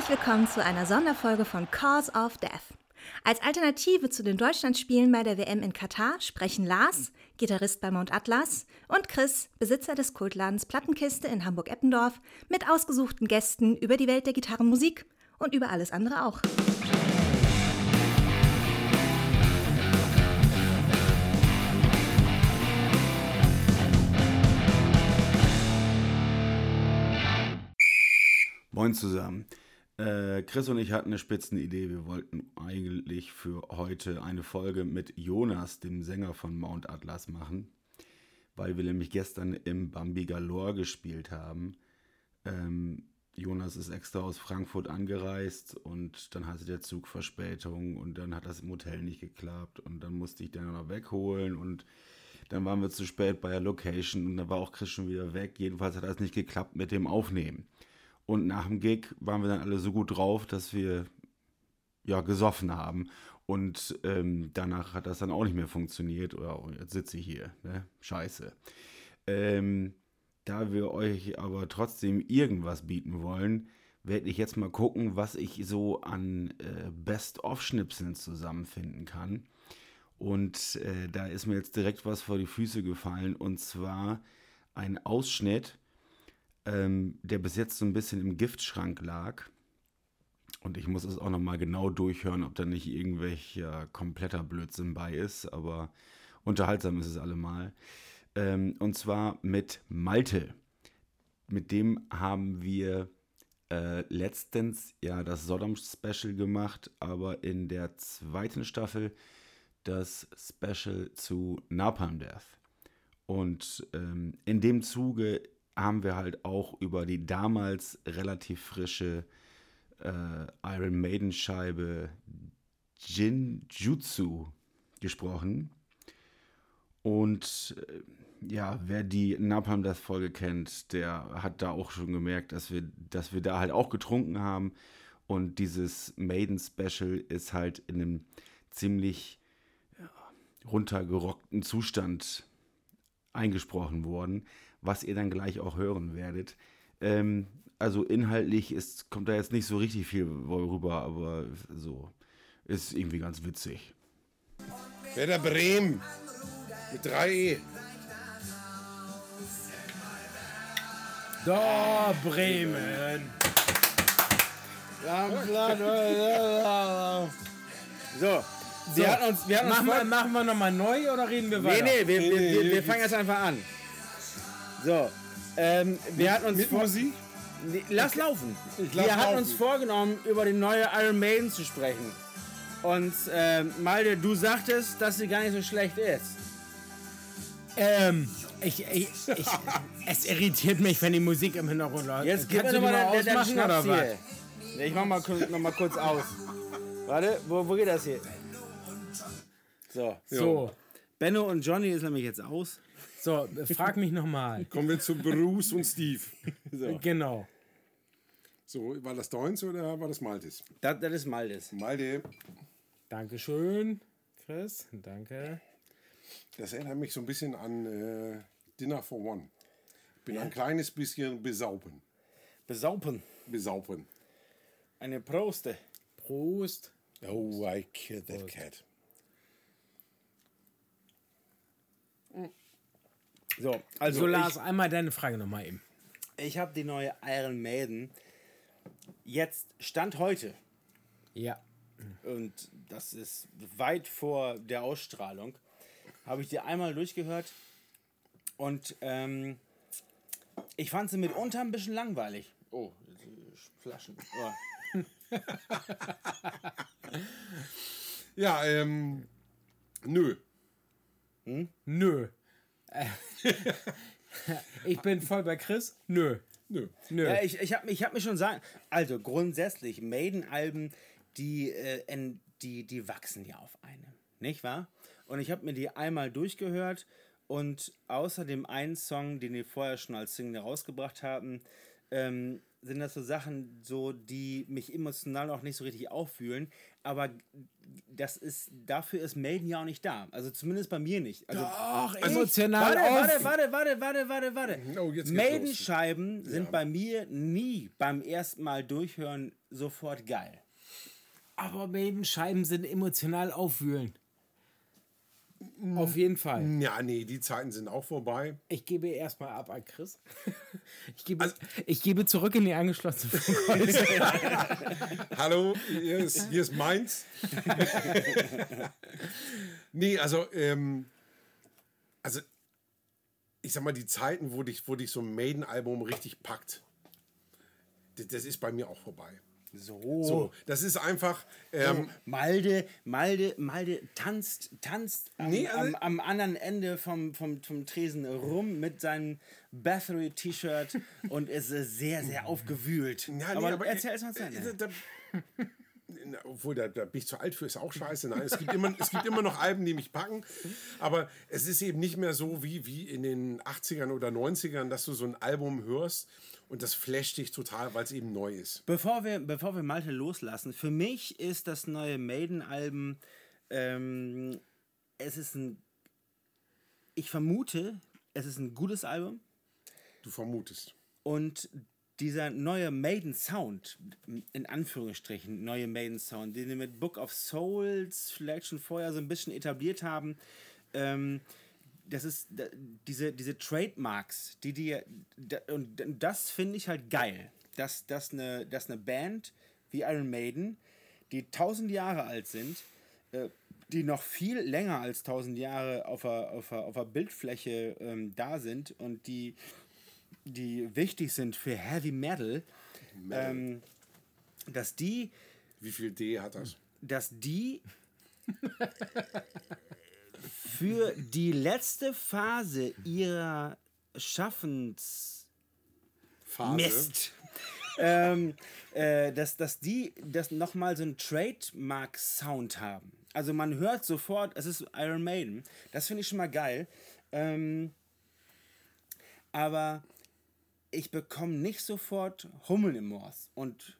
Herzlich willkommen zu einer Sonderfolge von Cause of Death. Als Alternative zu den Deutschlandspielen bei der WM in Katar sprechen Lars, Gitarrist bei Mount Atlas, und Chris, Besitzer des Kultladens Plattenkiste in Hamburg-Eppendorf, mit ausgesuchten Gästen über die Welt der Gitarrenmusik und über alles andere auch. Moin zusammen. Äh, Chris und ich hatten eine Spitzenidee. Wir wollten eigentlich für heute eine Folge mit Jonas, dem Sänger von Mount Atlas, machen, weil wir nämlich gestern im Bambi Galore gespielt haben. Ähm, Jonas ist extra aus Frankfurt angereist und dann hatte der Zug Verspätung und dann hat das im Hotel nicht geklappt und dann musste ich den noch wegholen und dann waren wir zu spät bei der Location und dann war auch Chris schon wieder weg. Jedenfalls hat das nicht geklappt mit dem Aufnehmen. Und nach dem Gig waren wir dann alle so gut drauf, dass wir ja gesoffen haben. Und ähm, danach hat das dann auch nicht mehr funktioniert. Oder oh, jetzt sitze ich hier. Ne? Scheiße. Ähm, da wir euch aber trotzdem irgendwas bieten wollen, werde ich jetzt mal gucken, was ich so an äh, Best-of-Schnipseln zusammenfinden kann. Und äh, da ist mir jetzt direkt was vor die Füße gefallen. Und zwar ein Ausschnitt ähm, der bis jetzt so ein bisschen im Giftschrank lag. Und ich muss es auch nochmal genau durchhören, ob da nicht irgendwelcher kompletter Blödsinn bei ist, aber unterhaltsam ist es allemal. Ähm, und zwar mit Malte. Mit dem haben wir äh, letztens ja das Sodom-Special gemacht, aber in der zweiten Staffel das Special zu Napalm Death. Und ähm, in dem Zuge haben wir halt auch über die damals relativ frische äh, Iron Maiden Scheibe Jinjutsu gesprochen. Und äh, ja, wer die Napalm Death Folge kennt, der hat da auch schon gemerkt, dass wir, dass wir da halt auch getrunken haben. Und dieses Maiden Special ist halt in einem ziemlich ja, runtergerockten Zustand eingesprochen worden was ihr dann gleich auch hören werdet. Ähm, also inhaltlich ist, kommt da jetzt nicht so richtig viel rüber, aber so ist irgendwie ganz witzig. Werder Bremen mit 3 E. Da, Bremen. So, wir hatten uns, wir hatten machen, uns wir, machen wir nochmal neu oder reden wir weiter? Nee, nee, wir, wir, wir, wir fangen jetzt einfach an. So, ähm, wir hatten uns mit Musik? Nee, lass laufen. Lass wir hatten laufen. uns vorgenommen, über die neue Iron Maiden zu sprechen. Und ähm, Malde, du sagtest, dass sie gar nicht so schlecht ist. Ähm, ich, ich, ich, es irritiert mich, wenn die Musik im Hintergrund läuft. Jetzt gib mir mal den, den Schnaps hier. Ich mach mal, noch mal kurz aus. Warte, wo, wo geht das hier? So. So. Benno und Johnny ist nämlich jetzt aus. So, frag mich nochmal. Kommen wir zu Bruce und Steve. So. Genau. So, war das deins oder war das Maltes? Das, das ist Maltes. Malte. Dankeschön, Chris. Danke. Das erinnert mich so ein bisschen an äh, Dinner for One. Bin ja. ein kleines bisschen besaupen. Besaupen? Besaupen. Eine Proste. Prost. Oh, I killed that Prost. cat. So, also so Lars, ich, einmal deine Frage nochmal eben. Ich habe die neue Iron Maiden jetzt Stand heute. Ja. Und das ist weit vor der Ausstrahlung. Habe ich die einmal durchgehört und ähm, ich fand sie mitunter ein bisschen langweilig. Oh, Flaschen. Oh. ja, ähm, nö. Hm? Nö. ich bin voll bei Chris. Nö. Nö. Nö. Ja, ich, ich habe ich hab mir schon sagen, also grundsätzlich, Maiden-Alben, die, äh, die, die wachsen ja auf einem. Nicht wahr? Und ich habe mir die einmal durchgehört und außer dem einen Song, den die vorher schon als Single rausgebracht haben, ähm, sind das so Sachen, so, die mich emotional auch nicht so richtig auffühlen. Aber das ist, dafür ist Melden ja auch nicht da. Also zumindest bei mir nicht. Also, Doch, emotional warte, warte, warte, warte, warte, warte, warte. Oh, Meldenscheiben sind ja. bei mir nie beim ersten Mal durchhören sofort geil. Aber Maiden-Scheiben sind emotional aufwühlend. Auf jeden Fall. Ja, nee, die Zeiten sind auch vorbei. Ich gebe erstmal ab an Chris. Ich gebe, ich gebe zurück in die angeschlossene. Hallo, hier ist, hier ist meins. nee, also, ähm, also, ich sag mal, die Zeiten, wo dich, wo dich so ein Maiden-Album richtig packt, das, das ist bei mir auch vorbei. So. So, das ist einfach, ähm, Malde, Malde, Malde tanzt, tanzt am, Nee, also- am, am anderen Ende vom, vom, vom Tresen rum mit seinem Bathory-T-Shirt und ist äh, sehr, sehr aufgewühlt. Ja, nee, aber, aber erzähl äh, erst mal zu äh, Ende. da- Na, Obwohl, da, da bin ich zu alt für, ist auch scheiße. Nein, es gibt, immer, es gibt immer noch Alben, die mich packen. Aber es ist eben nicht mehr so wie, wie in den 80ern oder 90ern, dass du so ein Album hörst und das flasht dich total, weil es eben neu ist. Bevor wir, bevor wir Malte loslassen, für mich ist das neue Maiden-Album, ähm, es ist ein, ich vermute, es ist ein gutes Album Du vermutest. und dieser neue Maiden-Sound, in Anführungsstrichen, neue Maiden-Sound, den wir mit Book of Souls vielleicht schon vorher so ein bisschen etabliert haben, ähm, das ist diese, diese Trademarks, die da, und das finde ich halt geil, dass, dass, eine, dass eine Band wie Iron Maiden, die tausend Jahre alt sind, äh, die noch viel länger als tausend Jahre auf der, auf der, auf der Bildfläche ähm, da sind und die, die wichtig sind für Heavy Metal, ähm, dass die Wie viel D hat das? dass die für die letzte Phase ihrer Schaffens Phase. Mist. ähm, äh, dass, dass die das nochmal so einen Trademark-Sound haben. Also man hört sofort, es ist Iron Maiden. Das finde ich schon mal geil. Ähm, aber ich bekomme nicht sofort Hummeln im Moors. Und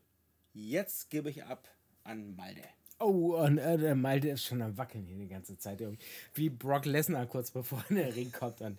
jetzt gebe ich ab an Malde. Oh, und äh, der Malte ist schon am Wackeln hier die ganze Zeit. irgendwie. Wie Brock Lesnar kurz bevor er in den Ring kommt und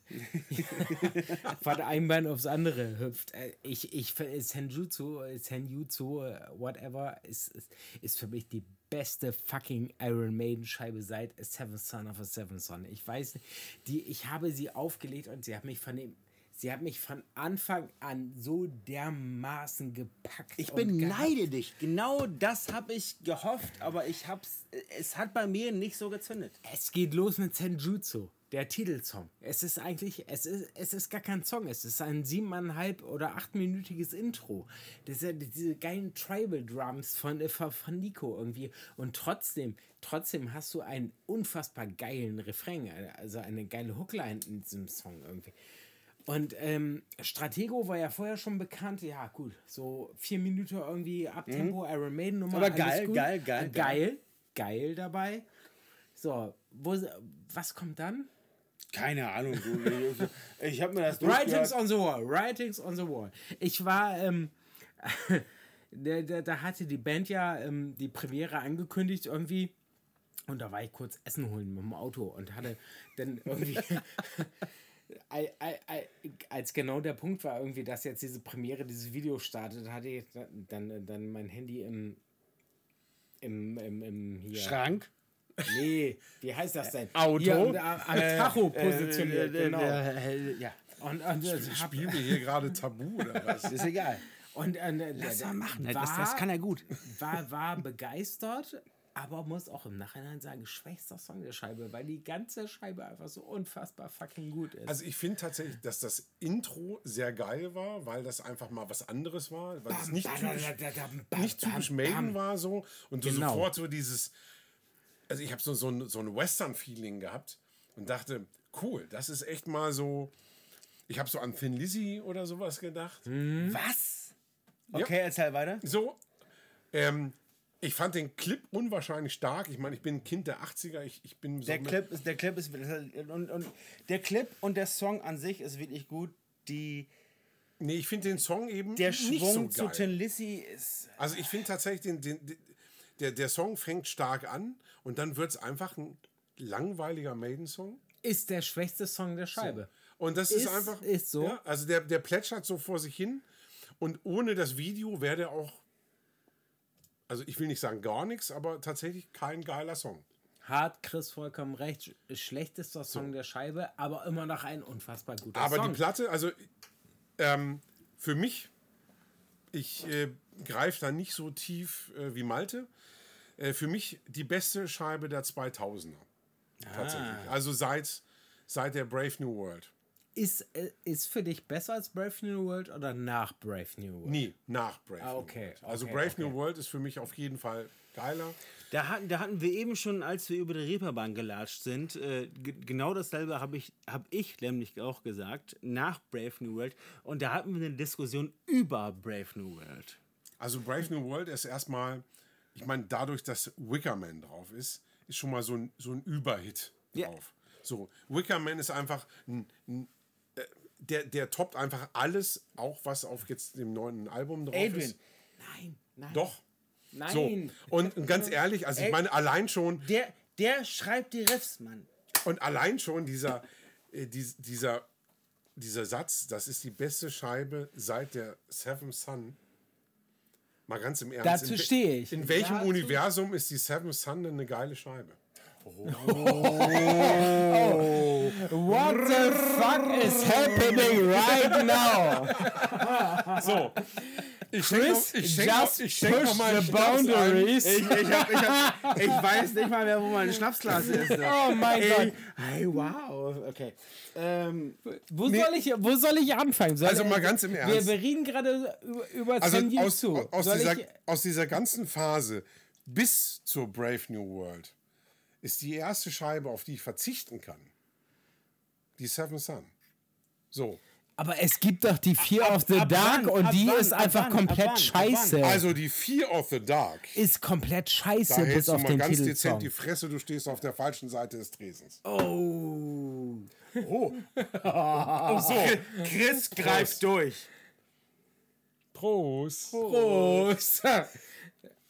von einem Bein aufs andere hüpft. Äh, Ich, ich, Senjutsu, Senjutsu, äh, whatever, ist, ist, ist für mich die beste fucking Iron Maiden Scheibe seit A Seventh Son of a Seventh Son. Ich weiß die, ich habe sie aufgelegt und sie hat mich von dem, sie hat mich von Anfang an so dermaßen gepackt. Ich beneide dich. Genau das habe ich gehofft, aber ich hab's. Es hat bei mir nicht so gezündet. Es geht los mit Senjutsu, der Titelsong. Es ist eigentlich, es ist, es ist gar kein Song, es ist ein siebeneinhalb oder achtminütiges Intro. Das ja diese geilen Tribal Drums von, äh, von, von Nico irgendwie. Und trotzdem, trotzdem hast du einen unfassbar geilen Refrain, also eine geile Hookline in diesem Song irgendwie. Und ähm, Stratego war ja vorher schon bekannt. Ja, gut, so vier Minuten irgendwie Abtempo, Iron Maiden Nummer. Aber geil, gut. geil, geil, Äh, geil, geil dabei. So, wo, was kommt dann? Keine Ahnung. Ich habe mir das Writings on the Wall, Writings on the Wall. Ich war, ähm, da, da, da hatte die Band ja ähm, die Premiere angekündigt irgendwie. Und da war ich kurz Essen holen mit dem Auto und hatte dann irgendwie. Als genau der Punkt war, irgendwie, dass jetzt diese Premiere, dieses Video startet, hatte ich dann, dann, mein Handy im. Im, im, im hier. Schrank. Nee, wie heißt das denn? Auto? Hier, am, am Tacho positioniert, Äh, äh, genau. äh, ja, Und, und äh, hab, Spielen wir hier gerade Tabu oder was? ist egal. und äh, Lass mal machen. War, Das, das kann er gut. War, war begeistert, aber muss auch im Nachhinein sagen, schwächster Song der Scheibe, weil die ganze Scheibe einfach so unfassbar fucking gut ist. Also ich finde tatsächlich, dass das Intro sehr geil war, weil das einfach mal was anderes war, weil es nicht typisch, nicht typisch Maiden war so und du Genau. sofort so dieses, also ich habe so, so ein, so ein Western-Feeling gehabt und dachte, cool, das ist echt mal so, ich habe so an Thin Lizzy oder sowas gedacht. Was? Okay, erzähl weiter. So, ähm, ich fand den Clip unwahrscheinlich stark. Ich meine, ich bin ein Kind der 80er, ich, ich bin so Der Clip ist, der Clip ist und, und der Clip und der Song an sich ist wirklich gut. Die, Nee, ich finde den Song eben der nicht Schwung so zu geil. Tin Lizzy ist. Also ich finde tatsächlich, den, den, den, der, der Song fängt stark an und dann wird es einfach ein langweiliger Maiden-Song. ist der schwächste Song der Scheibe. Und das ist, Ist- einfach. ist so. Ja, also der, der plätschert so vor sich hin und ohne das Video wäre der auch also ich will nicht sagen gar nichts, aber tatsächlich kein geiler Song. Hat Chris vollkommen recht. Sch- Schlechtester Song der Scheibe, aber immer noch ein unfassbar guter Aber Song. die Platte, also ähm, für mich, ich äh, greife da nicht so tief äh, wie Malte. Äh, für mich die beste Scheibe der 2000er. Tatsächlich. Also seit, seit der Brave New World. Ist, äh, ist für dich besser als Brave New World oder nach Brave New World? Nie nach Brave Ah, New okay, World. Also okay, Brave okay. New World ist für mich auf jeden Fall geiler. Da hatten, da hatten wir eben schon, als wir über die Reeperbahn gelatscht sind, äh, ge- genau dasselbe habe ich, hab ich nämlich auch gesagt, nach Brave New World. Und da hatten wir eine Diskussion über Brave New World. Also Brave New World ist erstmal, ich meine, dadurch, dass Wickerman drauf ist, ist schon mal so ein, so ein Überhit Ja. drauf. So, Wickerman ist einfach ein, ein der, der toppt einfach alles, auch was auf jetzt dem neuen Album drauf Adrian, ist. Nein, nein. Doch. Nein. So. Und, und ganz ehrlich, also ich meine, allein schon, der, der schreibt die Riffs, Mann. und allein schon dieser, äh, dies, dieser, dieser Satz, das ist die beste Scheibe seit der Seven Sun. Mal ganz im Ernst. Dazu stehe ich. In welchem Dazu- Universum ist die Seven Sun denn eine geile Scheibe? What the fuck is happening right now? So. Ich Chris, ich schenk just ich schenk push mal the boundaries. Ich, ich, hab, ich, hab, ich weiß nicht mal mehr, wo meine Schnapsglas ist. Oh mein Gott. Hey, wow. Okay. Ähm, Wo, soll ich, wo soll ich anfangen? Soll Also mal ganz im Ernst. wir reden gerade über, Also aus, zu. aus, dieser, aus dieser ganzen Phase bis zur Brave New World ist die erste Scheibe, auf die ich verzichten kann, die Seven Sun. So. aber es gibt doch die Fear of the ab Dark wann? und Ab die wann? ist Ab einfach wann? komplett Ab? Ab scheiße. Also die Fear of the Dark. ist komplett Da scheiße bis hältst du auf mal den ganz Titelsong. dezent die Fresse, du stehst auf der falschen Seite des Tresens. oh. Oh. so. Chris greift durch. Prost. Prost.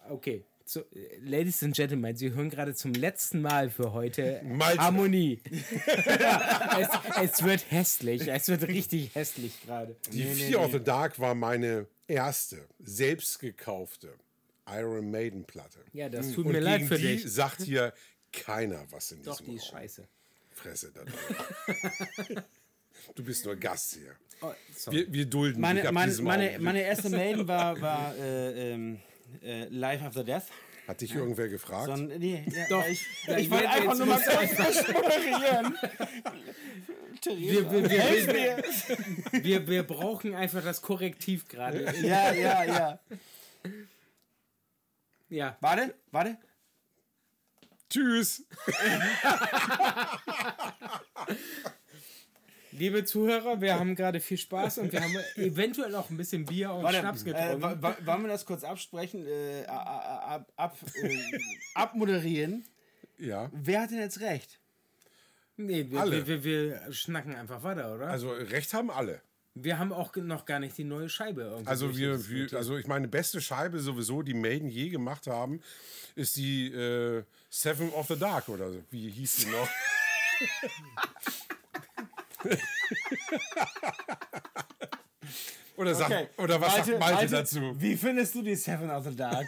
Okay. So, Ladies and Gentlemen, Sie hören gerade zum letzten Mal für heute Malte. Harmonie. es, es wird hässlich. Es wird richtig hässlich gerade. Die Fear of the Dark war meine erste, selbst gekaufte Iron Maiden Platte. Ja, das tut Und mir leid gegen für die dich. sagt hier keiner was in Doch, diesem die ist Raum. scheiße. Fresse da drin. Du bist nur Gast hier. Oh. Wir, wir dulden dich Meine, ab meine, meine, meine erste Maiden war, war äh, ähm, äh, Life After Death. Hat dich irgendwer gefragt? Und, nee, ja, Doch. Ich, Ja, ich wollte einfach nur mal wir, wir, wir, wir, wir, wir brauchen einfach das Korrektiv gerade. Ja, ja, ja. Ja. Warte, warte. Tschüss. Liebe Zuhörer, wir haben gerade viel Spaß und wir haben eventuell auch ein bisschen Bier und Warte, Schnaps äh, getrunken. wa- wollen wir das kurz absprechen, äh, ab, ab, äh, abmoderieren? Ja. Wer hat denn jetzt recht? nee, wir, alle. wir, wir, wir schnacken einfach weiter, oder? Also recht haben alle. wir haben auch noch gar nicht die neue Scheibe irgendwie. Also wir, wir also ich meine beste Scheibe sowieso, die Maiden je gemacht haben, ist die äh, Seven of the Dark oder so. Wie hieß die noch? oder, sag, oder was sagt Malte dazu? Wie findest du die Seven of the Dark?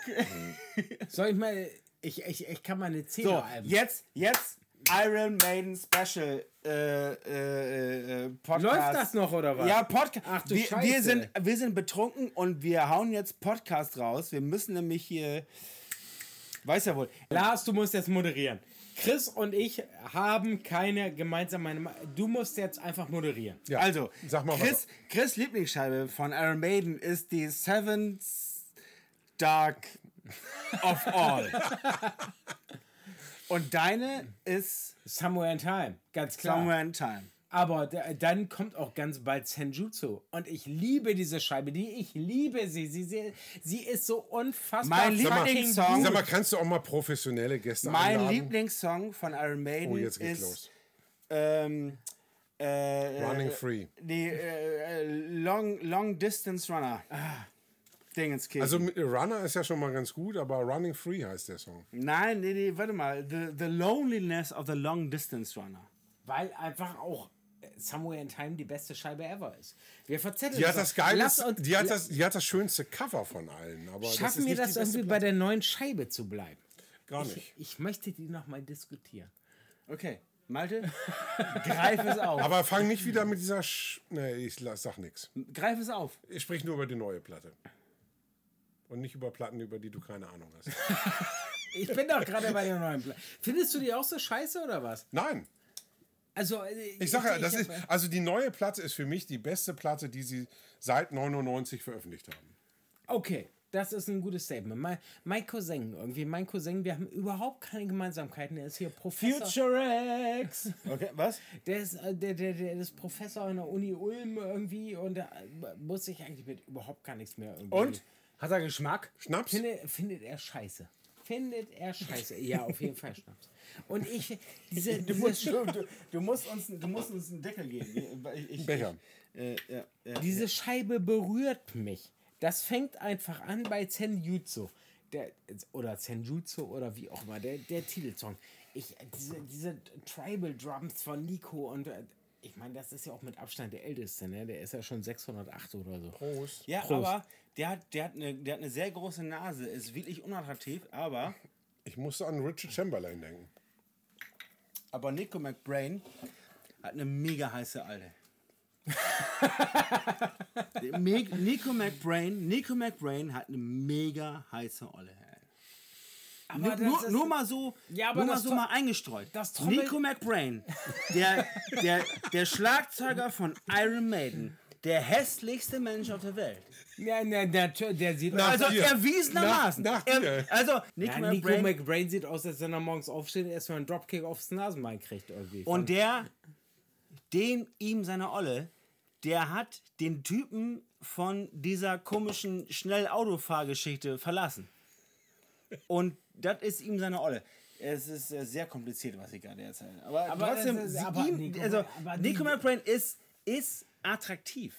Soll ich mal. Ich, ich, ich kann meine Zähne so, alben. jetzt, jetzt Iron Maiden Special äh, äh, äh, Podcast. Läuft das noch oder was? Ja, Podcast. Ach du wir, Scheiße. wir, sind, wir sind betrunken und wir hauen jetzt Podcast raus. Wir müssen nämlich hier. Weiß ja wohl. Lars, du musst jetzt moderieren. Chris und ich haben keine gemeinsame Meinung. Du musst jetzt einfach moderieren. Ja, Also, sag mal Chris, Chris Lieblingsscheibe von Iron Maiden ist die Seventh Dark of All. Und deine ist Somewhere in Time, ganz klar. Somewhere in Time. Aber da- dann kommt auch ganz bald Senjutsu. Und ich liebe diese Scheibe. Die, ich liebe sie. Sie, sie. sie ist so unfassbar Mein Lieblingssong- sag mal, kannst du auch mal professionelle Gäste Mein einladen? Lieblingssong von Iron Maiden Oh, jetzt geht's ist los. Ähm, äh, Running äh, Free. Die äh, äh, Long, Long Distance Runner. Ah, Dingenskirchen. Also Runner ist ja schon mal ganz gut, aber Running Free heißt der Song. Nein, nee, nee, warte mal. The, the Loneliness of the Long Distance Runner. Weil einfach auch Somewhere in Time die beste Scheibe ever ist. Wir verzetteln Die hat das uns- die hat das, die hat das schönste Cover von allen. Aber das ist Schaffen wir nicht das die beste irgendwie bei der neuen Scheibe zu bleiben? Gar Ich, nicht. ich möchte die nochmal diskutieren. Okay, Malte, greif es auf. Aber fang nicht wieder mit dieser. Sch nee, ich sag nichts. greif es auf. Ich sprich nur über die neue Platte. Und nicht über Platten, über die du keine Ahnung hast. Ich bin doch gerade bei der neuen Platte. Findest du die auch so scheiße oder was? Nein. Also, äh, Ich sage ja, das ist, also die neue Platte ist für mich die beste Platte, die sie seit 99 veröffentlicht haben. Okay, das ist ein gutes Statement. Mein, mein Cousin, irgendwie, mein Cousin, wir haben überhaupt keine Gemeinsamkeiten. Er ist hier Professor. Future X. Okay, was? Der ist, äh, der, der, der ist Professor an der Uni Ulm irgendwie und da äh, muss sich eigentlich mit überhaupt gar nichts mehr irgendwie. Und? Hat er Geschmack? Schnaps? Findet, findet er scheiße. Findet er scheiße. Ja, auf jeden Fall Schnaps. Und ich, diese, Du musst, du, du, musst uns, du musst uns einen Deckel geben. Ich, ich, Becher. Äh, ja, ja. Diese Scheibe berührt mich. Das fängt einfach an bei Zenjutsu. Der, oder Zenjutsu oder wie auch immer, der, der Titelsong. Ich, diese, diese Tribal Drums von Nico und äh, ich meine, das ist ja auch mit Abstand der älteste, ne? Der ist ja schon 608 oder so. Prost. ja Prost. aber der hat, der, hat eine, der hat eine sehr große Nase, ist wirklich unattraktiv, aber, Ich musste an Richard Chamberlain denken. Aber Nico McBrain hat eine mega heiße Alte. Nico McBrain, Nico McBrain hat eine mega heiße Olle. Nur, nur, nur mal so, Ja, nur mal so mal eingestreut. Nico McBrain, der, der, der Schlagzeuger von Iron Maiden, der hässlichste Mensch auf der Welt. Ja, der, der, der sieht Nach. Also dir. erwiesenermaßen. Nach- nach er, also Nico Ja, Nico McBrain McBrain sieht aus, als wenn er morgens aufsteht und erstmal einen Dropkick aufs Nasenbein kriegt irgendwie. und der, den ihm seine Olle, der hat den Typen von dieser komischen Schnellautofahrgeschichte verlassen. Und das ist ihm seine Olle. Es ist äh, sehr kompliziert, was ich gerade erzähle. Aber, Aber trotzdem, ist- aber ihm, Nico- also, aber Nico McBrain ist, ist attraktiv.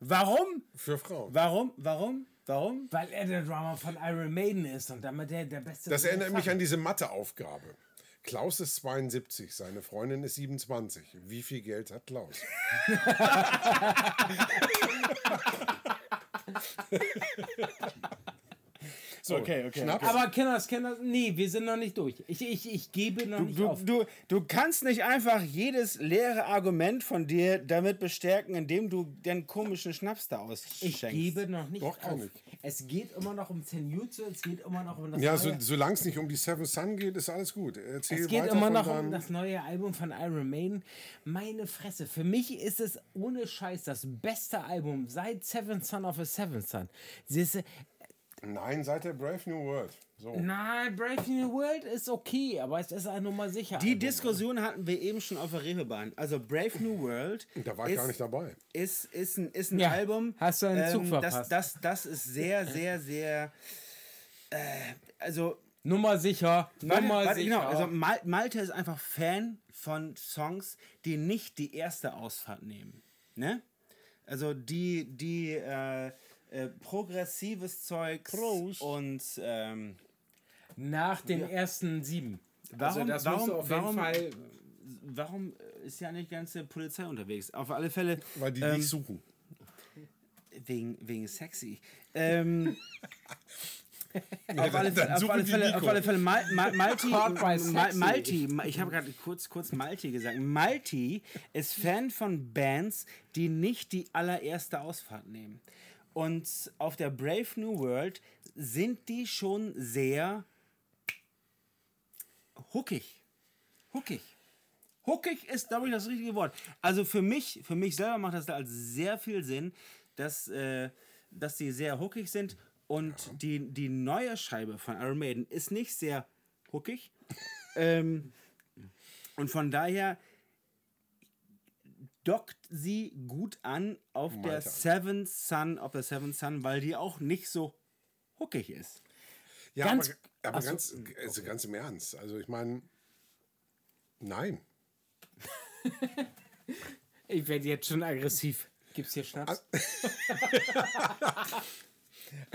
Warum? Für Frauen. Warum? Warum? Warum? Weil er der Drummer von Iron Maiden ist und damit der, der beste. Das erinnert mich an diese Matheaufgabe. Klaus ist 72, seine Freundin ist 27. Wie viel Geld hat Klaus? so, Okay, okay, Schnaps. Aber Kinders, Kinders, nee, wir sind noch nicht durch. Ich, ich, ich gebe noch nicht Du, auf. du, du kannst nicht einfach jedes leere Argument von dir damit bestärken, indem du den komischen Schnaps da ich ausschenkst. gebe noch nicht Doch, kann auf. ich. Es geht immer noch um Zenjutsu, es geht immer noch um das Ja, neue. so, solange es nicht um die Seven Sun geht, ist alles gut. Erzähl Es geht immer noch um das neue Album von Iron Maiden. Meine Fresse, für mich ist es ohne Scheiß das beste Album seit Seven Son of a Seven Son. Siehste, Nein, seit der Brave New World. So. nein, Brave New World ist okay, aber es ist eine Nummer sicher. Die. Diskussion hatten wir eben schon auf der Reeperbahn. Also Brave New World Da war ich ist, gar nicht dabei. ist, ist ein, ist ein Ja, Album. ähm, hast du einen Zug das, verpasst. das, das ist sehr, sehr, sehr. Äh, also Nummer sicher, Warte, Nummer warte, sicher. genau, also Mal Malte ist einfach Fan von Songs, die nicht die erste Ausfahrt nehmen. Ne? Also die, die äh, äh, progressives Zeug und ähm, Nach den ersten sieben. warum, also das warum, musst du auf warum, jeden Fall. warum ist ja nicht die ganze Polizei unterwegs? Auf alle Fälle Weil die ähm, dich suchen. wegen, wegen sexy. Ähm, auf, alle, Fälle- auf, alle Fälle, auf alle Fälle, Mal, Mal, Malti, Mal. Malti, Ma- ich habe gerade kurz, kurz Malti gesagt. Malti ist Fan von Bands, die nicht die allererste Ausfahrt nehmen. Und auf der Brave New World sind die schon sehr huckig. Huckig. Huckig ist, glaube ich, das richtige Wort. Also für mich, für mich selber macht das da als sehr viel Sinn, dass, äh, dass die sehr huckig sind. Und die, die neue Scheibe von Iron Maiden ist nicht sehr huckig. ähm, und von daher dockt sie gut an auf der Malta. Seventh Sun, auf der Seventh Sun, weil die auch nicht so huckig ist. Ja, Ganz- aber, aber so, ganz, also ganz im Ernst. Also ich meine, nein. Ich werde jetzt schon aggressiv. Gibt's hier Schnaps?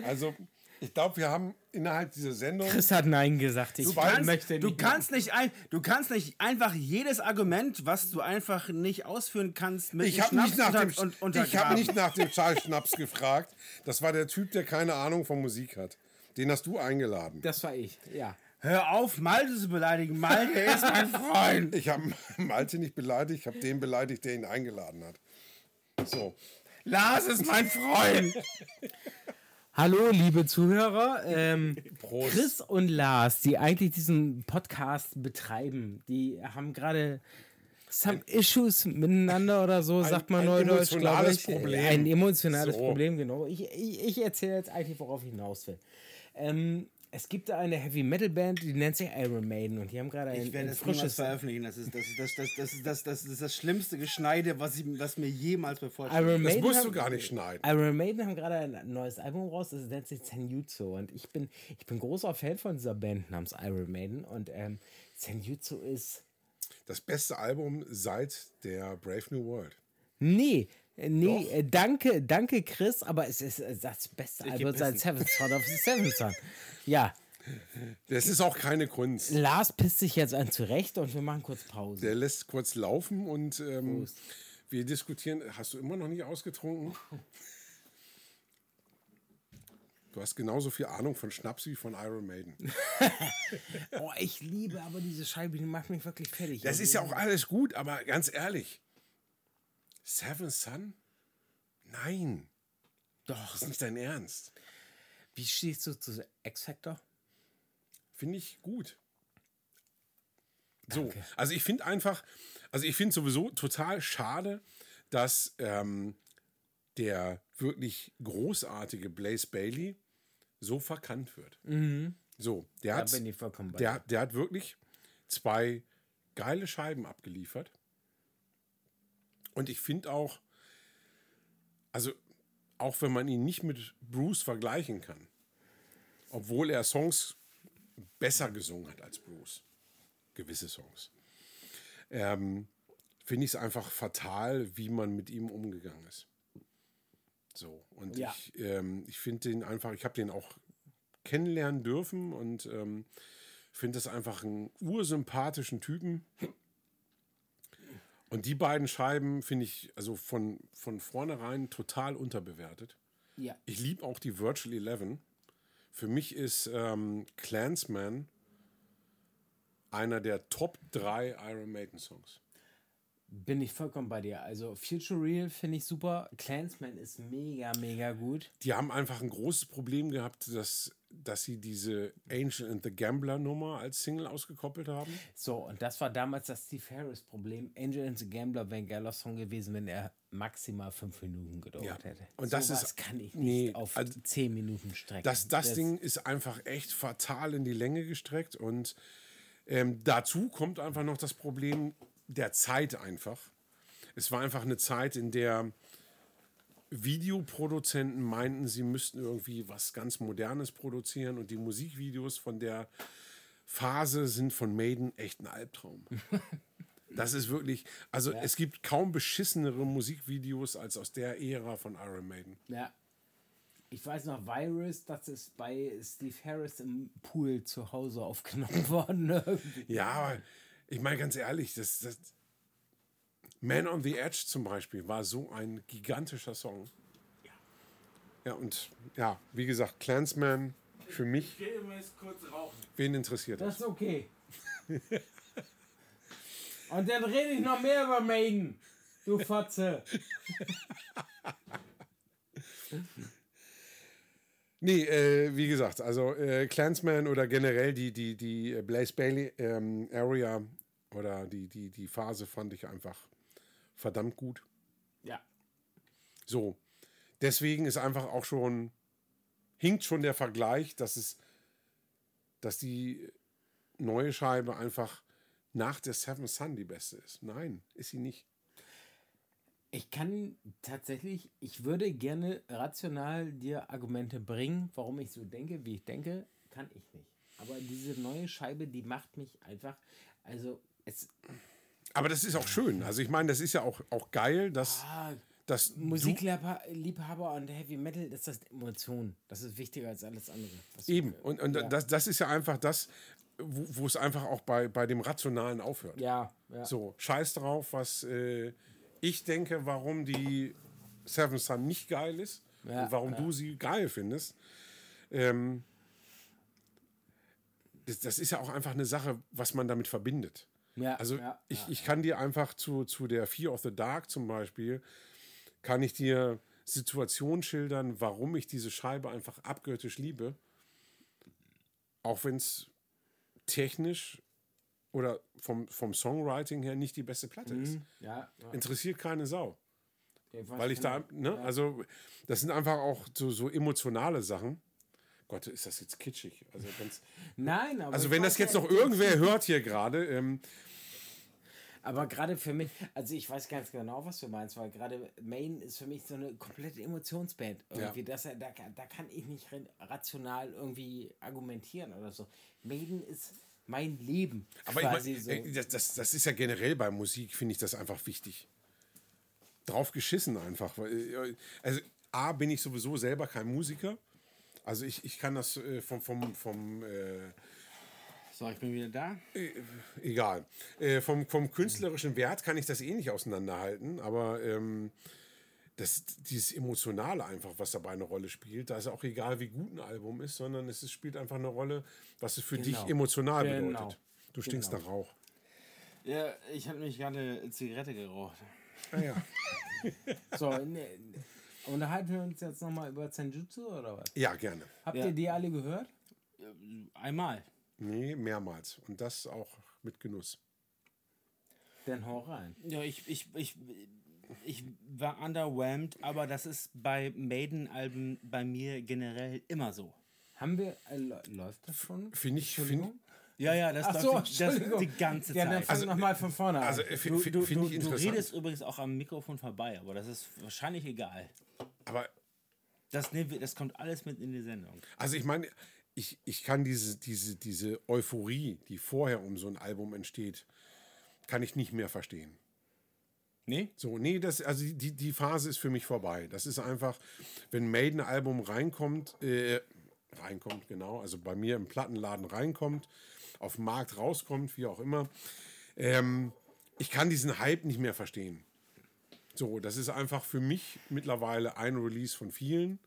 Also Ich glaube, wir haben innerhalb dieser Sendung. Chris hat Nein gesagt. Ich Du kannst- möchte Du nicht. kannst nicht ein, du kannst nicht einfach jedes Argument, was du einfach nicht ausführen kannst, mit Ich habe nicht, nach Schnaps dem- unter- und, ich hab untergraben. nicht nach dem Charles Schnaps gefragt. Das war der Typ, der keine Ahnung von Musik hat. Den hast du eingeladen. Das war ich, ja. Hör auf, Malte zu beleidigen. Malte ist mein Freund. Ich habe Malte nicht beleidigt, ich habe den beleidigt, der ihn eingeladen hat. So. Lars ist mein Freund. Hallo, liebe Zuhörer. Ähm, Chris und Lars, die eigentlich diesen Podcast betreiben, die haben gerade some issues miteinander oder so, sagt man ein neudeutsch, glaube ich. Problem. Ein emotionales So. Problem, genau. Ich, ich, ich erzähle jetzt eigentlich, worauf ich hinaus will. Ähm, es gibt da eine Heavy Metal Band, die nennt sich Iron Maiden und die haben gerade ein, Ich werde ein niemals frisches veröffentlichen. Das ist das, ist das, das, das, ist das, das, ist das schlimmste Geschneide, was, ich, was mir jemals bevorsteht. Iron Das musst haben- du gar nicht schneiden. Iron Maiden haben gerade ein neues Album raus, das nennt sich Senjutsu. Und ich bin, ich bin großer Fan von dieser Band namens Iron Maiden. Und ähm, Senjutsu ist. Das beste Album seit der Brave New World. Nee, nee, äh, danke, danke Chris, aber es ist äh, das beste Album seit Seventh Son of the Seventh Son. Ja, Das ist auch keine Kunst. Lars pisst sich jetzt an zurecht und wir machen kurz Pause. Der lässt kurz laufen und ähm, wir diskutieren. Hast du immer noch nicht ausgetrunken? Du hast genauso viel Ahnung von Schnaps wie von Iron Maiden. Oh, ich liebe aber diese Scheibe, die macht mich wirklich fertig. Das ist ja auch alles gut, aber ganz ehrlich. Seven Sun? Nein, Doch. das ist nicht dein Ernst. Wie stehst du zu X-Factor? Finde ich gut. So, also ich finde einfach, also ich finde sowieso total schade, dass ähm, der wirklich großartige Blaze Bailey so verkannt wird. So, der Da hat, der, der hat wirklich zwei geile Scheiben abgeliefert. Und ich finde auch, also auch wenn man ihn nicht mit Bruce vergleichen kann, obwohl er Songs besser gesungen hat als Bruce, gewisse Songs, ähm, finde ich es einfach fatal, wie man mit ihm umgegangen ist. So, und Ja. ich, ähm, ich finde den einfach, ich habe den auch kennenlernen dürfen und ähm, finde das einfach einen ursympathischen Typen. Und die beiden Scheiben finde ich also von, von vornherein total unterbewertet. Ja. Ich liebe auch die Virtual Eleven. Für mich ist ähm, Clansman einer der Top 3 Iron Maiden Songs. Bin ich vollkommen bei dir. Also Future Real finde ich super. Clansman ist mega, mega gut. Die haben einfach ein großes Problem gehabt, dass, dass sie diese Angel and the Gambler Nummer als Single ausgekoppelt haben. So, und das war damals das Steve Harris-Problem. Angel and the Gambler wäre ein geiler Song gewesen, wenn er maximal fünf Minuten gedauert Ja. hätte. Und das Sowas ist- kann ich nicht nee, auf also zehn Minuten strecken. Das, das Ding ist einfach echt fatal in die Länge gestreckt und ähm, dazu kommt einfach noch das Problem der Zeit einfach. Es war einfach eine Zeit, in der Videoproduzenten meinten, sie müssten irgendwie was ganz Modernes produzieren und die Musikvideos von der Phase sind von Maiden echt ein Albtraum. Das ist wirklich, also es gibt kaum beschissenere Musikvideos als aus der Ära von Iron Maiden. Ja. Ich weiß noch, Virus, das ist bei Steve Harris im Pool zu Hause aufgenommen worden. Ja, aber ich meine ganz ehrlich, das, das Man on the Edge zum Beispiel war so ein gigantischer Song. Ja, und ja, wie gesagt, Clansman für mich, gehe immer jetzt kurz rauchen. wen interessiert Das das? ist okay. Und dann rede ich noch mehr über Maiden. Du Fotze. Nee, äh, wie gesagt, also äh, Clansman oder generell die, die, die Blaze Bailey ähm, Area oder die, die, die Phase fand ich einfach verdammt gut. Ja. So, deswegen ist einfach auch schon, hinkt schon der Vergleich, dass es, dass die neue Scheibe einfach nach der Seven Sun die beste ist. Nein, ist sie nicht. Ich kann tatsächlich, ich würde gerne rational dir Argumente bringen, warum ich so denke, wie ich denke, kann ich nicht. Aber diese neue Scheibe, die macht mich einfach, also es, Aber das ist auch schön. Also ich meine, das ist ja auch, auch geil, dass, ah, dass Musikliebhaber und Heavy Metal ist das Emotion. Das ist wichtiger als alles andere. Eben, und, und das, das ist ja einfach das, wo, wo es einfach auch bei, bei dem Rationalen aufhört. Ja, ja. So, scheiß drauf, was äh, ich denke, warum die Seven Sun nicht geil ist Ja, und warum ja. du sie geil findest. Ähm, das, das ist ja auch einfach eine Sache, was man damit verbindet. Ja, Also ja, ich, ja. ich kann dir einfach zu, zu der Fear of the Dark zum Beispiel, kann ich dir Situationen schildern, warum ich diese Scheibe einfach abgöttisch liebe. Auch wenn es technisch oder vom, vom Songwriting her nicht die beste Platte ist. Ja, ja. Interessiert keine Sau. Ich Weil ich da, ne, also das sind einfach auch so, so emotionale Sachen. Gott, ist das jetzt kitschig. Also, ganz, Nein, aber also ich wenn das jetzt ja, noch irgendwer hört hier gerade, ähm, Aber gerade für mich, also ich weiß ganz genau, was du meinst, weil gerade Main ist für mich so eine komplette Emotionsband. Irgendwie, das, da, kann- da kann ich nicht rational irgendwie argumentieren oder so. Maiden ist mein Leben. Aber ich quasi mein, so. äh, das, das, das ist ja generell bei Musik, finde ich das einfach wichtig. Drauf geschissen einfach. äh, Also, A, bin ich sowieso selber kein Musiker. Also, ich, ich kann das äh, vom, vom, vom äh, So, ich bin wieder da. egal. Äh, vom, vom künstlerischen Wert kann ich das eh nicht auseinanderhalten, aber ähm, das, dieses Emotionale einfach, was dabei eine Rolle spielt, da ist auch egal, wie gut ein Album ist, sondern es ist, spielt einfach eine Rolle, was es für dich Genau. emotional Genau. bedeutet. Du stinkst Genau. nach Rauch. Ja, ich habe nämlich gerade eine Zigarette geraucht. Ah, ja. so, ne, unterhalten wir uns jetzt nochmal über Zenjutsu oder was? ja, gerne. Habt Ja. ihr die alle gehört? Einmal. Nee, mehrmals. Und das auch mit Genuss. Dann hau rein. Ja, ich, ich, ich, ich war underwhelmed, aber das ist bei Maiden-Alben bei mir generell immer so. Haben wir, äh, läu- läuft das schon? Finde ich, find? Ja, ja, das Ach läuft so, die, das die ganze Ja, dann Zeit. fang also, nochmal von vorne an. also äh, Du, du, finde du, ich du redest übrigens auch am Mikrofon vorbei, aber das ist wahrscheinlich egal. aber Das, nehmen wir, das kommt alles mit in die Sendung. also ich meine, ich, ich kann diese, diese, diese Euphorie, die vorher um so ein Album entsteht, kann ich nicht mehr verstehen. Nee? So, nee, das, also die, die Phase ist für mich vorbei. Das ist einfach, wenn ein Maiden-Album reinkommt, äh, reinkommt, genau, also bei mir im Plattenladen reinkommt, auf den Markt rauskommt, wie auch immer, ähm, ich kann diesen Hype nicht mehr verstehen. So, das ist einfach für mich mittlerweile ein Release von vielen.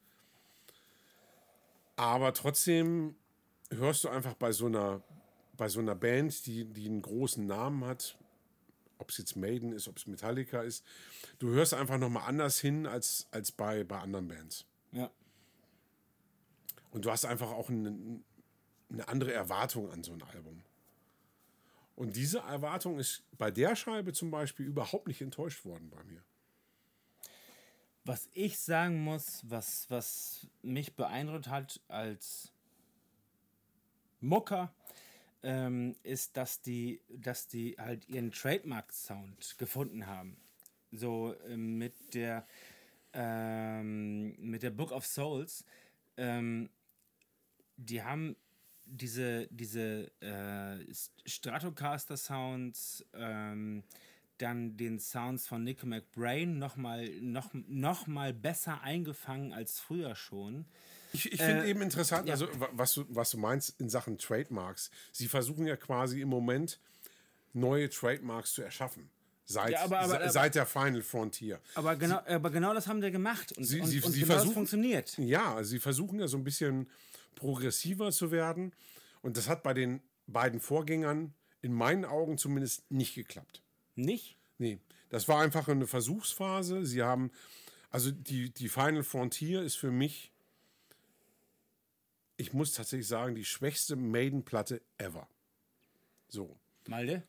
Aber trotzdem hörst du einfach bei so einer, bei so einer Band, die, die einen großen Namen hat, ob es jetzt Maiden ist, ob es Metallica ist, du hörst einfach nochmal anders hin als, als bei, bei anderen Bands. Ja. Und du hast einfach auch eine, eine andere Erwartung an so ein Album. Und diese Erwartung ist bei der Scheibe zum Beispiel überhaupt nicht enttäuscht worden bei mir. Was ich sagen muss, was, was mich beeindruckt hat als Mucker, ähm, ist, dass die, dass die halt ihren Trademark-Sound gefunden haben. So ähm, mit der ähm, mit der Book of Souls. Ähm, die haben diese, diese äh, Stratocaster-Sounds, ähm, dann den Sounds von Nick McBrain nochmal noch, noch mal besser eingefangen als früher schon. Ich, ich finde Äh, eben interessant, also wa- was du, was du meinst in Sachen Trademarks. Sie versuchen ja quasi im Moment neue Trademarks zu erschaffen. Seit, Ja, aber- aber- se- aber- seit der Final Frontier. Aber genau, aber genau das haben die gemacht und, Sie- und, sie- und sie genau das versuchen- funktioniert. Ja, sie versuchen ja so ein bisschen progressiver zu werden. Und das hat bei den beiden Vorgängern in meinen Augen zumindest nicht geklappt. Nicht? Nee, das war einfach eine Versuchsphase. Sie haben, also die, die Final Frontier ist für mich, ich muss tatsächlich sagen, die schwächste Maiden-Platte ever. So. Malde?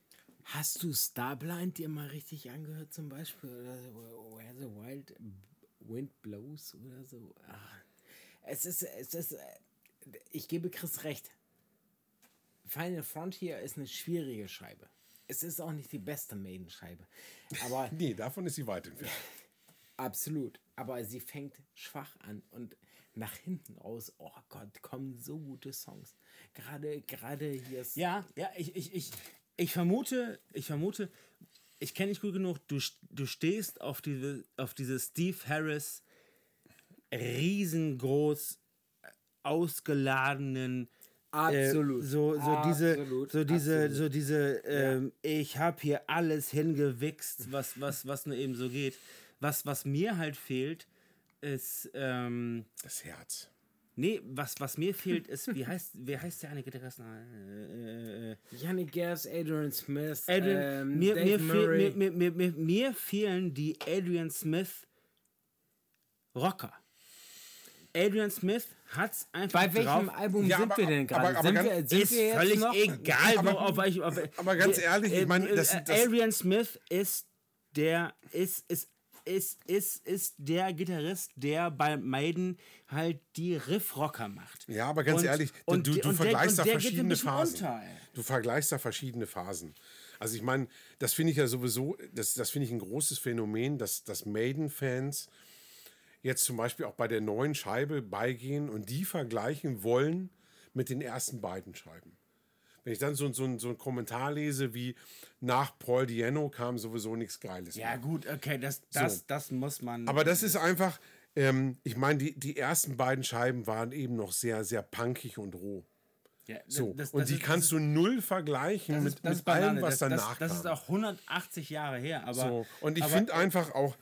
Hast du Starblind dir mal richtig angehört zum Beispiel? Oder so, Where the Wild Wind Blows oder so? Ach, es ist, es ist, ich gebe Chris recht. Final Frontier ist eine schwierige Scheibe. Es ist auch nicht die beste Maiden-Scheibe. Aber Nee, davon ist sie weit entfernt. Absolut. Aber sie fängt schwach an und nach hinten raus, oh Gott, kommen so gute Songs. Gerade, gerade hier ist. Ja, ja, ich, ich, ich, ich vermute, ich vermute, ich kenne dich gut genug, du, du stehst auf diese, auf diese Steve Harris riesengroß ausgeladenen Absolut. Äh, so, so diese, Absolut, so diese, absolut. so diese, ähm, ich habe hier alles hingewichst, was, was, was nur eben so geht. Was, was mir halt fehlt, ist, ähm, Das Herz. nee, was, was mir fehlt, ist, wie heißt, wie heißt der eine Gitarrist? noch? Äh, äh, Yannick Gers, Adrian Smith, Adrian, ähm, mir, mir, fehl, mir, mir, mir, mir fehlen die Adrian Smith Rocker. Adrian Smith hat's einfach Bei welchem drauf. Album Ja, sind aber- wir denn gerade? aber- aber sind ganz- wir, sind ist wir jetzt völlig noch? egal, wo, auf welchem. Auf, aber ganz ehrlich, ich meine, das- äh, das- Adrian Smith ist der, ist, ist, ist, ist, ist der Gitarrist, der bei Maiden halt die Riffrocker macht. Ja, aber ganz Und- ehrlich, du, und du, du und vergleichst da der ein verschiedene Phasen. unter, du vergleichst da verschiedene Phasen. Also ich meine, das finde ich ja sowieso, das, das finde ich ein großes Phänomen, dass, dass Maiden-Fans jetzt zum Beispiel auch bei der neuen Scheibe beigehen und die vergleichen wollen mit den ersten beiden Scheiben. Wenn ich dann so, so, so einen Kommentar lese wie nach Paul Diano kam sowieso nichts Geiles Ja, mehr. gut, okay, das, das, So. das muss man. Aber das ist einfach, ähm, ich meine, die, die ersten beiden Scheiben waren eben noch sehr, sehr punkig und roh. ja, So, das- und das die ist- kannst du null vergleichen mit, mit allem, was danach das, das ist kam. auch 180 Jahre her. Aber, so. Und ich finde einfach auch,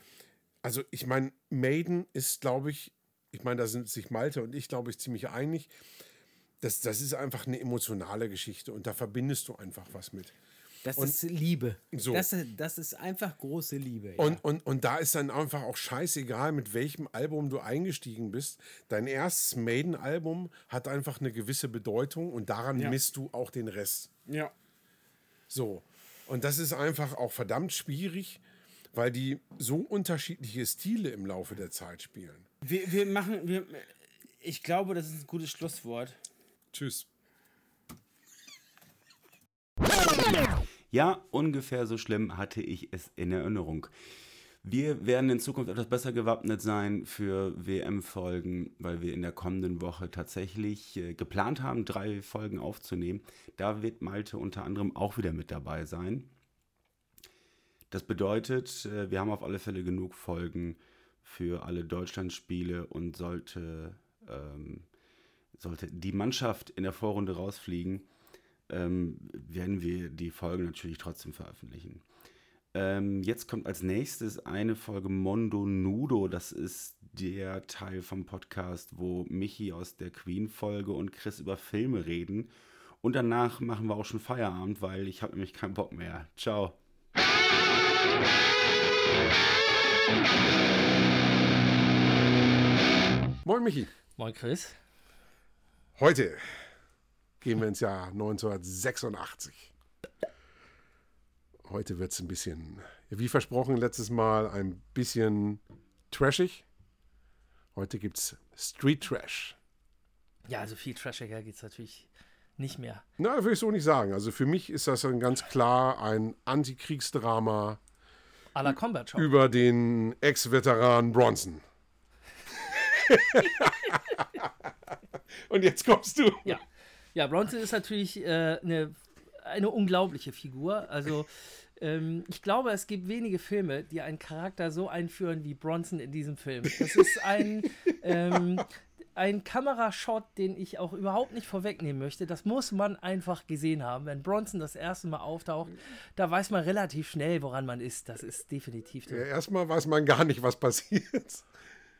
also ich meine, Maiden ist, glaube ich, ich meine, da sind sich Malte und ich, glaube ich, ziemlich einig. Das, das ist einfach eine emotionale Geschichte und da verbindest du einfach was mit. Das ist Liebe. So. Das, ist- das ist einfach große Liebe. Ja. Und, und, und da ist dann einfach auch scheißegal, mit welchem Album du eingestiegen bist. Dein erstes Maiden-Album hat einfach eine gewisse Bedeutung und daran misst du auch den Rest. Ja. So. Und das ist einfach auch verdammt schwierig, weil die so unterschiedliche Stile im Laufe der Zeit spielen. Wir, wir machen. Wir, ich glaube, das ist ein gutes Schlusswort. Tschüss. Ja, ungefähr so schlimm hatte ich es in Erinnerung. Wir werden in Zukunft etwas besser gewappnet sein für WM-Folgen, weil wir in der kommenden Woche tatsächlich äh, geplant haben, drei Folgen aufzunehmen. Da wird Malte unter anderem auch wieder mit dabei sein. Das bedeutet, äh, wir haben auf alle Fälle genug Folgen für alle Deutschlandspiele und sollte, ähm, sollte die Mannschaft in der Vorrunde rausfliegen, ähm, werden wir die Folge natürlich trotzdem veröffentlichen. Ähm, jetzt kommt als nächstes eine Folge Mondo Nudo. Das ist der Teil vom Podcast, wo Michi aus der Queen-Folge und Chris über Filme reden. Und danach machen wir auch schon Feierabend, weil ich habe nämlich keinen Bock mehr. Ciao. Moin Michi. Moin Chris. Heute gehen wir ins Jahr 1986. Heute wird es ein bisschen, wie versprochen letztes Mal, ein bisschen trashig. Heute gibt es Street Trash. Ja, also viel trashiger geht es natürlich nicht mehr. Na, würde ich so nicht sagen. Also für mich ist das dann ganz klar ein Antikriegsdrama A la Combat Show. über den Ex-Veteran Bronson. Und jetzt kommst du. Ja. Ja, Bronson ist natürlich äh, eine, eine unglaubliche Figur. Also, ähm, ich glaube, es gibt wenige Filme, die einen Charakter so einführen wie Bronson in diesem Film. Das ist ein, ähm, ein Kamerashot, den ich auch überhaupt nicht vorwegnehmen möchte. Das muss man einfach gesehen haben. Wenn Bronson das erste Mal auftaucht, da weiß man relativ schnell, woran man ist. Das ist definitiv so. Ja, erstmal weiß man gar nicht, was passiert.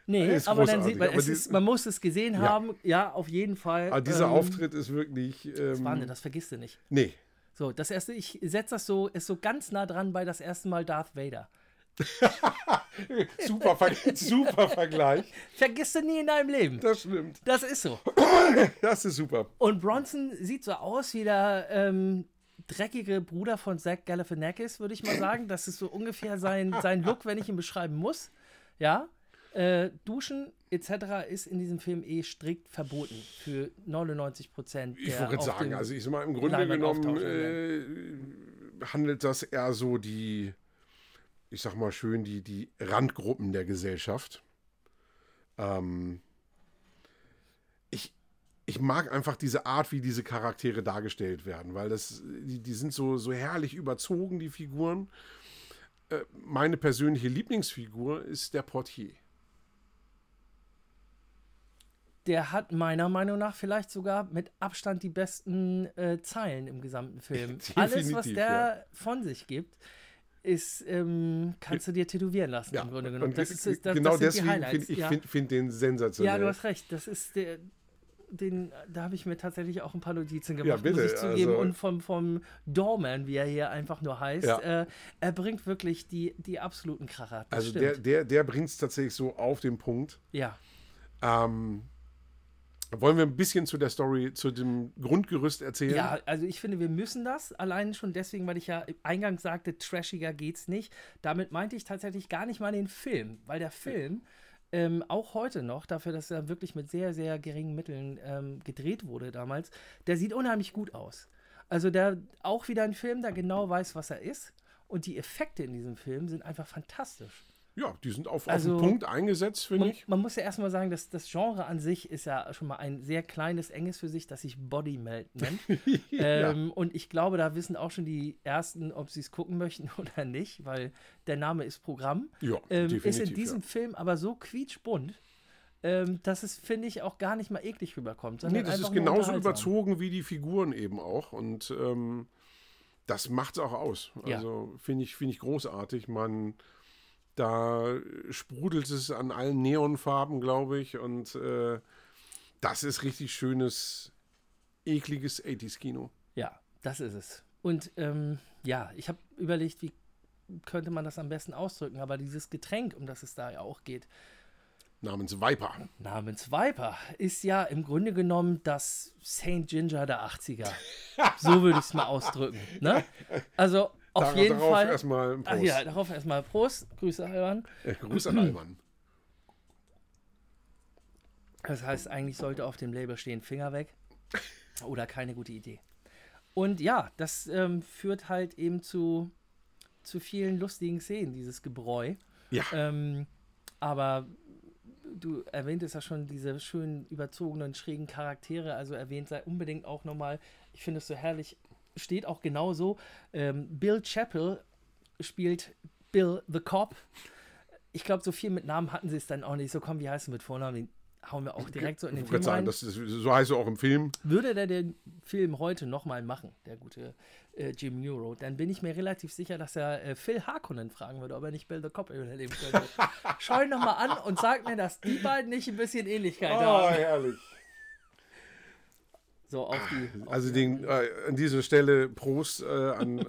Nee, aber dann sieht man, es ist, man muss es gesehen haben. Ja, auf jeden Fall. Aber dieser Ähm, Auftritt ist wirklich. Ähm, Wahnsinn, das vergisst du nicht. nee. So, das erste, ich setze das so, ist so ganz nah dran bei das erste Mal Darth Vader. Super, Ver super Vergleich. Vergisst du nie in deinem Leben. Das stimmt. Das ist so. Das ist super. Und Bronson sieht so aus wie der ähm, dreckige Bruder von Zach Galifianakis, würde ich mal sagen. Das ist so ungefähr sein, sein Look, wenn ich ihn beschreiben muss. Ja. Äh, Duschen etc. ist in diesem Film eh strikt verboten für 99 Prozent. Ich wollte sagen, also ich sag mal, im Grunde genommen äh, handelt das eher so die, ich sag mal schön, die, die Randgruppen der Gesellschaft. Ähm, ich, ich mag einfach diese Art, wie diese Charaktere dargestellt werden, weil das, die, die sind so, so herrlich überzogen, die Figuren. äh, meine persönliche Lieblingsfigur ist der Portier. Der hat meiner Meinung nach vielleicht sogar mit Abstand die besten äh, Zeilen im gesamten Film. Alles, was der ja. von sich gibt, ist, ähm, kannst du dir tätowieren lassen im Grunde genommen. Das ist, das, genau das deswegen finde ich ja. find, find den sensationell. ja, du hast recht. Das ist der, den, da habe ich mir tatsächlich auch ein paar Notizen gemacht, Ja, bitte, muss ich zugeben. also- und vom, vom Doorman, wie er hier einfach nur heißt, Ja. äh, er bringt wirklich die, die absoluten Kracher. Also stimmt. der, der, der bringt es tatsächlich so auf den Punkt. ja. Ähm, wollen wir ein bisschen zu der Story, zu dem Grundgerüst erzählen? Ja, also ich finde, wir müssen das. Allein schon deswegen, weil ich ja eingangs sagte, trashiger geht's nicht. Damit meinte ich tatsächlich gar nicht mal den Film, weil der Film ähm, auch heute noch, dafür, dass er wirklich mit sehr, sehr geringen Mitteln ähm, gedreht wurde damals, der sieht unheimlich gut aus. Also der auch wieder ein Film, der genau weiß, was er ist. Und die Effekte in diesem Film sind einfach fantastisch. Ja, die sind auf, Also- auf den Punkt eingesetzt, finde ich. man muss ja erstmal sagen, dass das Genre an sich ist ja schon mal ein sehr kleines, enges für sich, das sich Body Melt nennt. ähm, und ich glaube, da wissen auch schon die Ersten, ob sie es gucken möchten oder nicht, weil der Name ist Programm. Ja, ähm, ist in diesem ja. Film aber so quietschbunt, ähm, dass es, finde ich, auch gar nicht mal eklig rüberkommt. Nee, das ist genauso überzogen wie die Figuren eben auch. Und ähm, das macht es auch aus. Ja. Also finde ich, finde ich großartig. Man, da sprudelt es an allen Neonfarben, glaube ich. Und äh, das ist richtig schönes, ekliges 80s-Kino. Ja, das ist es. Und ähm, ja, ich habe überlegt, wie könnte man das am besten ausdrücken, aber dieses Getränk, um das es da ja auch geht, Namens Viper. namens Viper ist ja im Grunde genommen das St. Ginger der 80er. So würde ich es mal ausdrücken. Ne? Also auf Dar- jeden darauf Fall. erstmal Ach Prost. ja, darauf erstmal Prost. Grüße, Alban. Äh, Gruß an Alman. Das heißt, eigentlich sollte auf dem Label stehen Finger weg. Oder keine gute Idee. Und ja, das ähm, führt halt eben zu, zu vielen lustigen Szenen, dieses Gebräu. Ja. Ähm, aber du erwähntest ja schon diese schönen, überzogenen, schrägen Charaktere. Also erwähnt sei unbedingt auch nochmal, ich finde es so herrlich, steht auch genauso. Ähm, Bill Chappell spielt Bill the Cop. Ich glaube, so viel mit Namen hatten sie es dann auch nicht. So, komm, wie heißt du mit Vornamen? Den hauen wir auch direkt so in den Ich Film würde sagen, rein. das ist, so heißt er auch im Film. Würde der den Film heute nochmal machen, der gute äh, Jim Nero, dann bin ich mir relativ sicher, dass er äh, Phil Harkonnen fragen würde, ob er nicht Bill the Cop überleben könnte. Schau ihn nochmal an und sag mir, dass die beiden nicht ein bisschen Ähnlichkeit haben. herrlich. So, auf die. Auf Also den, äh, an dieser Stelle Prost äh, an äh,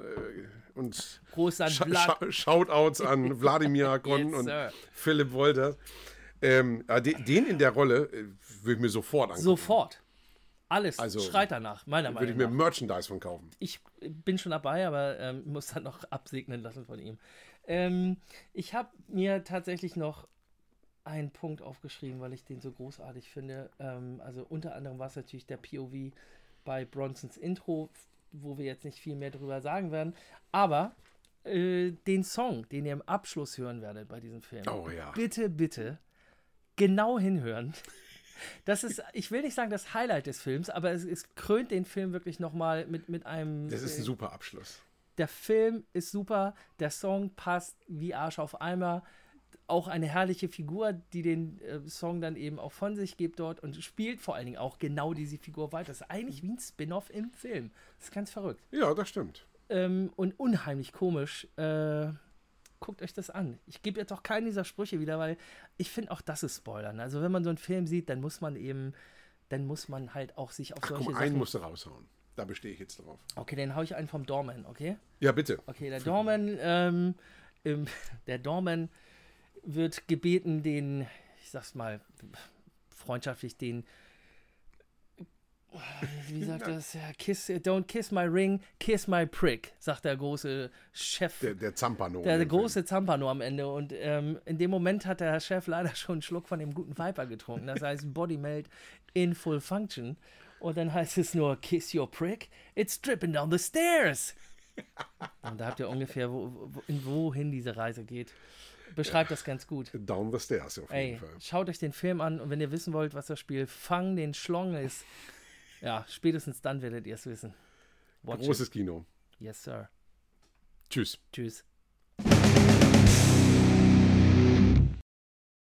und Prost an Sch Vlad. Sch Shoutouts an Wladimir Akon Yes, und sir. Philipp Wolter. Ähm, de, den in der Rolle äh, würde ich mir sofort angucken. Sofort. Alles Also, schreit danach, meiner Würde ich Meinung mir nach. Merchandise von kaufen. Ich bin schon dabei, aber ähm, muss dann noch absegnen lassen von ihm. Ähm, ich habe mir tatsächlich noch einen Punkt aufgeschrieben, weil ich den so großartig finde. Ähm, also unter anderem war es natürlich der POV bei Bronsons Intro, wo wir jetzt nicht viel mehr drüber sagen werden. Aber äh, den Song, den ihr im Abschluss hören werdet bei diesem Film, Oh ja. bitte, bitte genau hinhören. Das ist, ich will nicht sagen das Highlight des Films, aber es, es krönt den Film wirklich nochmal mit, mit einem. Das ist ein äh, super Abschluss. der Film ist super, der Song passt wie Arsch auf Eimer. Auch eine herrliche Figur, die den äh, Song dann eben auch von sich gibt dort und spielt vor allen Dingen auch genau diese Figur weiter. Das ist eigentlich wie ein Spin-off im Film. Das ist ganz verrückt. Ja, das stimmt. Ähm, und unheimlich komisch. Äh, guckt euch das an. Ich gebe jetzt auch keinen dieser Sprüche wieder, weil ich finde auch das ist Spoilern. Also wenn man so einen Film sieht, dann muss man eben, dann muss man halt auch sich auf Ach, solche komm, einen musst du raushauen. Da bestehe ich jetzt drauf. Okay, dann hau ich einen vom Doorman, okay? Ja, bitte. Okay, der Dorman, ähm, ähm, der Dorman wird gebeten, den, ich sag's mal freundschaftlich, den, wie sagt das? Ja, kiss, don't kiss my ring, kiss my prick, sagt der große Chef. Der, der Zampano. Der, der große Zampano am Ende. Und ähm, in dem Moment hat der Chef leider schon einen Schluck von dem guten Viper getrunken. Das heißt Body Melt in Full Function. Und dann heißt es nur Kiss your prick, it's dripping down the stairs. Und da habt ihr ungefähr, wo, wo, in wohin diese Reise geht. Beschreibt das ganz gut. Down the Stairs auf jeden Ey, Fall. schaut euch den Film an und wenn ihr wissen wollt, was das Spiel Fang den Schlong ist, ja, spätestens dann werdet ihr es wissen. Watch Großes Kino. it. Yes, sir. Tschüss. Tschüss.